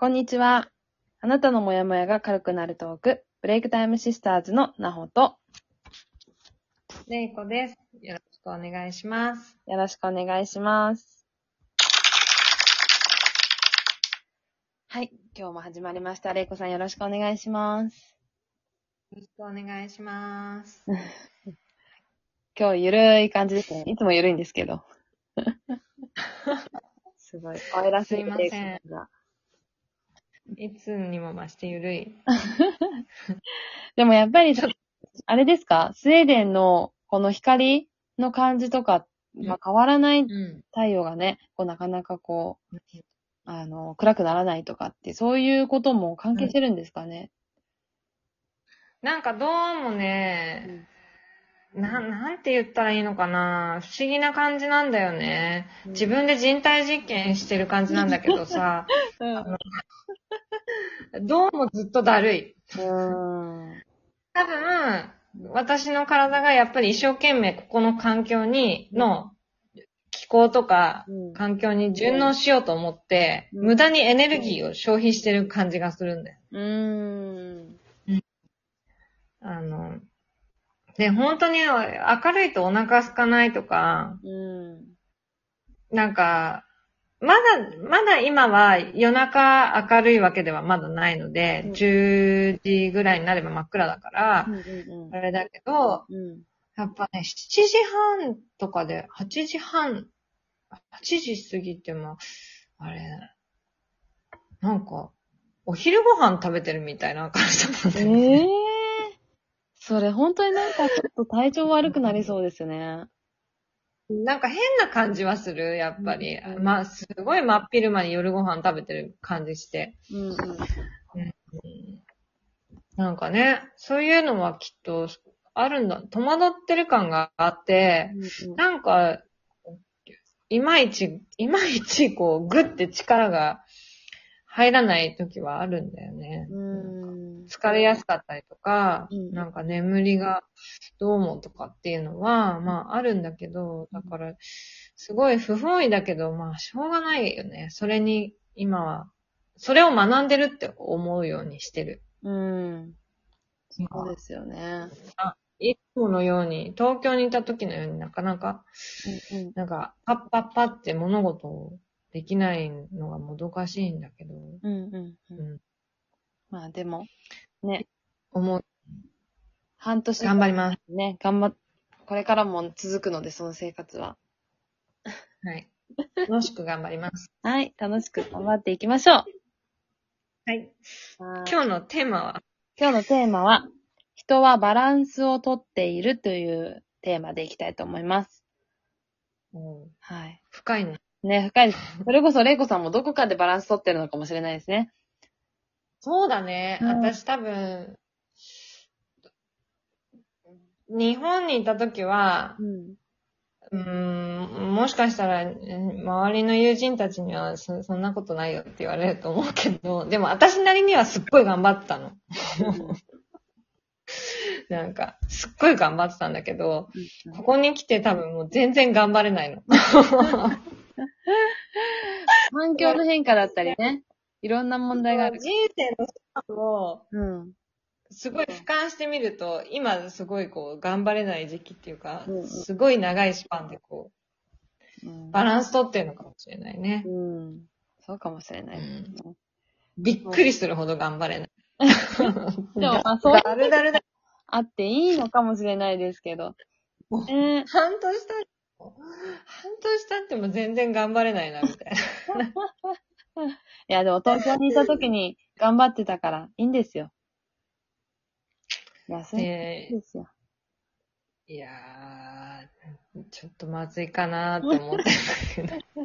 こんにちは。あなたのモヤモヤが軽くなるトーク、ブレイクタイムシスターズのなほと、れいこです。よろしくお願いします。よろしくお願いします。はい。今日も始まりました。れいこさんよろしくお願いします。よろしくお願いします。今日ゆるい感じですね。いつもゆるいんですけど。すごい。可愛らしいすいませが。いつにも増してゆるい。でもやっぱり、あれですか？スウェーデンのこの光の感じとか、まあ、変わらないうん。太陽がね、こうなかなかこう、あの、暗くならないとかって、そういうことも関係してるんですかね？なんかどうもね、な、なんて言ったらいいのかな不思議な感じなんだよね。自分で人体実験してる感じなんだけどさ、うん。どうもずっとだるい。うん。多分、私の体がやっぱり一生懸命ここの環境に、の気候とかうん環境に順応しようと思って、うん無駄にエネルギーを消費してる感じがするんだよ。うん。あの、で、本当に明るいとお腹空かないとか、うん。なんか、まだ、まだ今は夜中明るいわけではまだないので、うん10時ぐらいになれば真っ暗だから、うん。あれだけど、うん。やっぱね、7時半とかで、8時半、8時過ぎても、あれ、なんか、お昼ご飯食べてるみたいな感じだもんね。ええそれ本当になんかちょっと体調悪くなりそうですね。なんか変な感じはする、やっぱり。うんまあ、すごい真っ昼間に夜ご飯食べてる感じして。うん。なんかね、そういうのはきっとあるんだ。戸惑ってる感があって、なんか、いまいち、いまいちこう、ぐって力が入らない時はあるんだよね。うん。疲れやすかったりとか、うんなんか眠りがどうもとかっていうのは、まああるんだけど、だから、すごい不本意だけど、まあしょうがないよね。それに、今は、それを学んでるって思うようにしてる。うん。そうですよね。いつものように、東京にいた時のようになかなか、うん。なんか、パッパッパって物事をできないのがもどかしいんだけど、うん。うん。う。うんん、まあでも、ね、思う。半年頑張ります。ね、頑張っ、これからも続くので、その生活は。はい。楽しく頑張ります。はい、楽しく頑張っていきましょう。はい。今今日のテーマは、今日のテーマは、人はバランスをとっているというテーマでいきたいと思います。はい。深いね。ね、深いです。それこそ、レイコさんもどこかでバランスとってるのかもしれないですね。そうだね。うん私多分、日本にいた時は、うん。うーん、もしかしたら、うん周りの友人たちにはそそんなことないよって言われると思うけど、でも私なりにはすっごい頑張ってたの。なんか、すっごい頑張ってたんだけど、ここに来て多分もう全然頑張れないの。環境の変化だったりね。いろんな問題がある。人生のスパンを、うん。すごい俯瞰してみると、今すごいこう、頑張れない時期っていうかうんうん、すごい長いスパンでこうバランス取ってるのかもしれないね。うん。そうかもしれない。うんびっくりするほど頑張れない。でも、まあ、そうだるだるだ。あっていいのかもしれないですけど。もうえー半年経っても、半年経っても全然頑張れないな、みたいな。いや、でも東京にいた時に頑張ってたからいいんですよ。休みいですよ。ーいやー、ちょっとまずいかなーって思ってんだけど。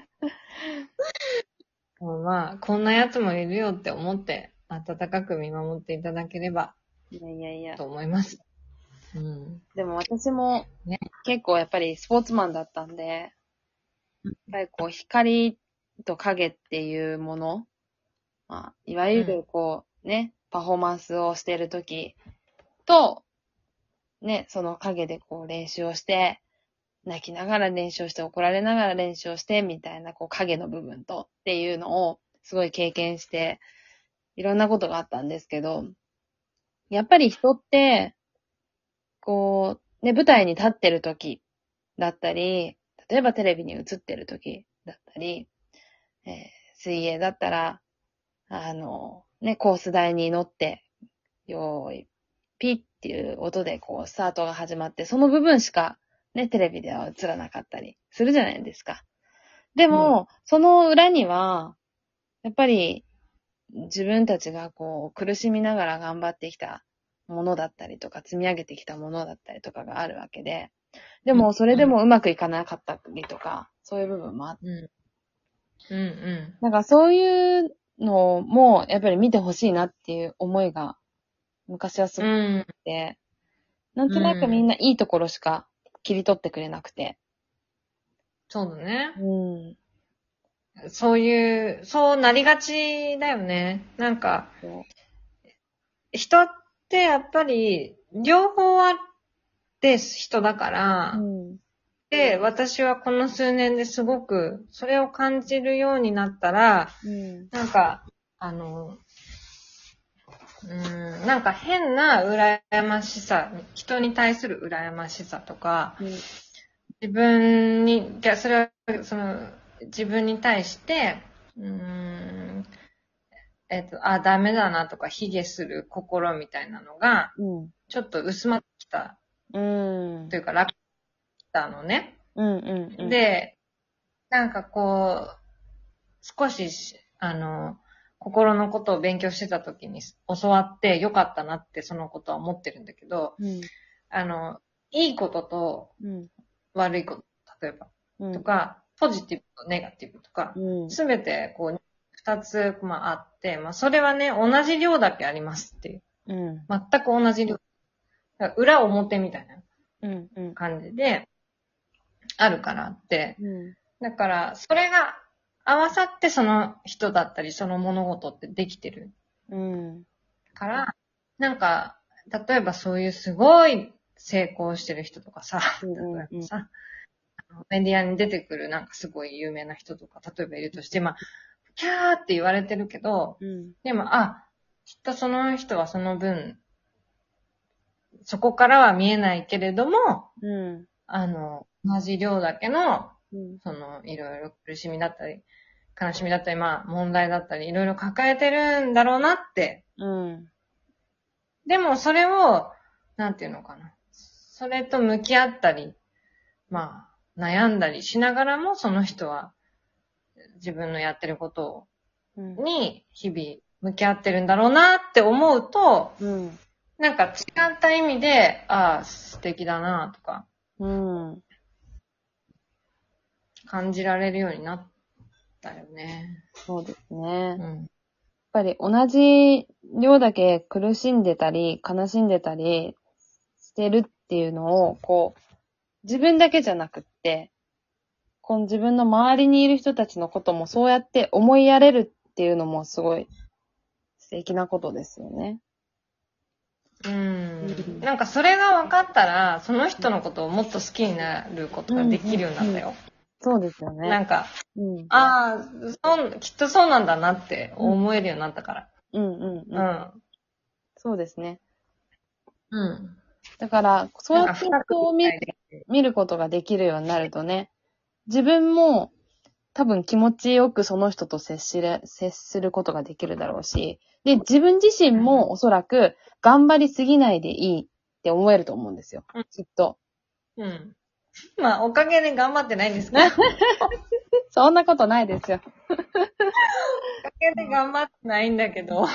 もうまあ、こんなやつもいるよって思って、温かく見守っていただければいやいやいやと。思います。うん。でも私もね結構やっぱりスポーツマンだったんで、やっぱりこう光と影っていうもの、まあ、いわゆるこうね、パフォーマンスをしている時と、ね、その影でこう練習をして、泣きながら練習をして、怒られながら練習をして、みたいな、こう、影の部分とっていうのを、すごい経験して、いろんなことがあったんですけど、やっぱり人って、こう、ね、舞台に立ってる時だったり、例えばテレビに映ってる時だったり、えー水泳だったら、あの、ね、コース台に乗って、よーい、ピッっていう音でこう、スタートが始まって、その部分しか、ね、テレビでは映らなかったりするじゃないですか。でも、その裏には、やっぱり、自分たちがこう、苦しみながら頑張ってきたものだったりとか、積み上げてきたものだったりとかがあるわけで、でも、それでもうまくいかなかったりとか、そういう部分もあって、うん。うんうん。なんかそういうのも、やっぱり見てほしいなっていう思いが、昔はすごくうん。あって、なんとなくみんないいところしか切り取ってくれなくて。そうだね。うん。そういう、そうなりがちだよね。なんか、人ってやっぱり、両方あって人だから、うん。で、私はこの数年ですごく、それを感じるようになったら、うん。なんか、あの、うーん、なんか変な羨ましさ、人に対する羨ましさとか、自分に、いや、それは、その、自分に対して、うーん、えっと、あ、ダメだなとか、卑下する心みたいなのが、うん。ちょっと薄まってきたうん。というか、楽たのね。うん。うん。うん、で、なんかこう、少しし、あの、心のことを勉強してた時に教わってよかったなってそのことは思ってるんだけど、うん。あの、いいこととうん。悪いこと、例えば、うん。とか、ポジティブとネガティブとか、うん。すべてこう、二つ、まああって、まあそれはね、同じ量だけありますっていう。うん。全く同じ量。裏表みたいなうん。うん。感じで、あるからって、うん。だから、それが合わさってその人だったり、その物事ってできてるうん。から、なんか、例えばそういうすごい成功してる人とかさ、例えばさ、メディアに出てくるなんかすごい有名な人とか、例えばいるとして、まあ、キャーって言われてるけど、うん。でも、あ、きっとその人はその分、そこからは見えないけれども、うん。あの、同じ量だけのうん。その、いろいろ苦しみだったり、悲しみだったり、まあ、問題だったり、いろいろ抱えてるんだろうなって。うん。でも、それを、なんていうのかな。それと向き合ったり、まあ、悩んだりしながらも、その人は、自分のやってることうん。に、日々、向き合ってるんだろうなって思うと、うん。なんか違った意味で、ああ、素敵だなとか、うん。感じられるようになったよね。そうですね。やっうん。ぱり同じ量だけ苦しんでたり、悲しんでたりしてるっていうのを、こう、自分だけじゃなくって、この自分の周りにいる人たちのこともそうやって思いやれるっていうのもすごい素敵なことですよね。うん。なんかそれが分かったら、その人のことをもっと好きになることができるようになったよ。そうですよね。なんか、うん。ああ、そう、きっとそうなんだなって思えるようになったから。うんうんううん。ん。そうですね。うん。だから、そうやって人を見る見ることができるようになるとね、自分も多分気持ちよくその人と接しれ、接することができるだろうし、で、自分自身もおそらく頑張りすぎないでいいって思えると思うんですようん。きっと。うん。まあ、おかげで頑張ってないんですけど、お かそんなことないですよ。げで頑張ってないんだけど、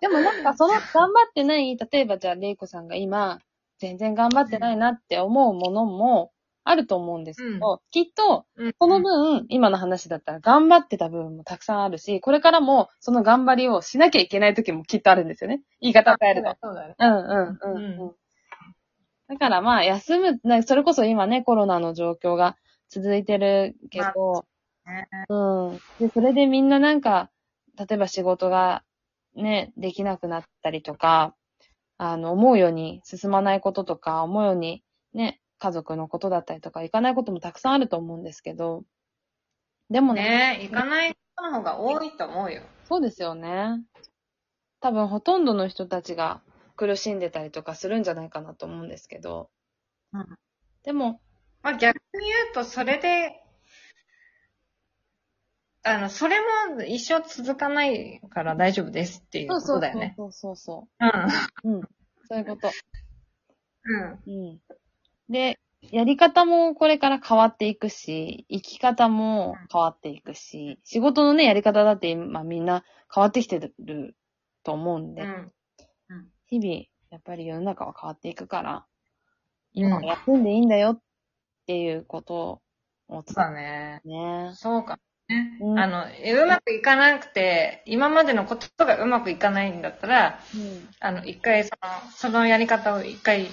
でもなんかその頑張ってない、例えばじゃあレイコさんが今、全然頑張ってないなって思うものもあると思うんですけど、きっとうんその分、今の話だったら頑張ってた部分もたくさんあるし、これからもその頑張りをしなきゃいけない時もきっとあるんですよね。言い方を変えると。そうだよね。うんうんうんううん。だからまあ、休む、なそれこそ今ね、コロナの状況が続いてるけど、ねうん。で、それでみんななんか、例えば仕事がね、できなくなったりとか、あの、思うように進まないこととか、思うようにね、家族のことだったりとか、いかないこともたくさんあると思うんですけど、でもね、ね行かない人の方が多いと思うよ。そうですよね。多分ほとんどの人たちが苦しんでたりとかするんじゃないかなと思うんですけど。うんでも、まあ逆に言うと、それで、あの、それも一生続かないから大丈夫ですっていうことだよね。そうそうそうん。うそう。うん。そういうこと。うん。うん。で、やり方もこれから変わっていくし、生き方も変わっていくし、仕事のね、やり方だって今みんな変わってきてると思うんで、うん。日々、やっぱり世の中は変わっていくから、今は休んでいいんだよっていうことをそうだね。ね。そうか。ね。うんあの、うまくいかなくて、今までのことがうまくいかないんだったら、うん。あの、一回その、そのやり方を一回、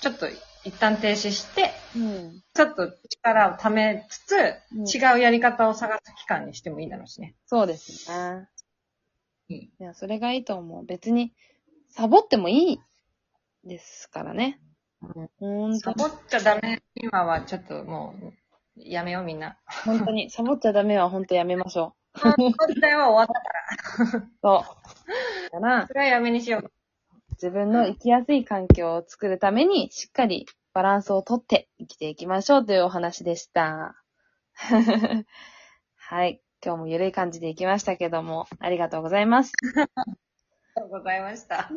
ちょっと一旦停止して、うん。ちょっと力を貯めつつ、うん違うやり方を探す期間にしてもいいだろうしね。そうですね。うんいや、それがいいと思う。別に、サボってもいいですからね。ほんとサボっちゃダメ。今はちょっともう、やめようみんな。本当に、サボっちゃダメは本当やめましょこの時代は終わったから。う。そう。だからそ、れはやめにしよう。自分の生きやすい環境を作るために、しっかりバランスをとって生きていきましょうというお話でした。はい。今日もゆるい感じでいきましたけども、ありがとうございます。ありがとうございました。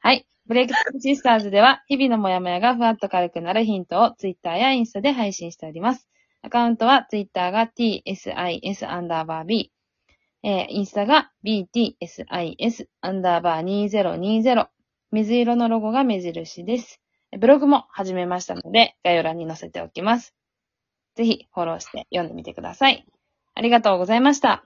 はい。ブレイクタイシスターズでは、日々のモヤモヤがふわっと軽くなるヒントを Twitter やインスタで配信しております。アカウントは Twitter が tsis アンダーバー b、えー、インスタが btsis アンダーバー2020、水色のロゴが目印です。ブログも始めましたので、概要欄に載せておきます。ぜひフォローして読んでみてください。ありがとうございました。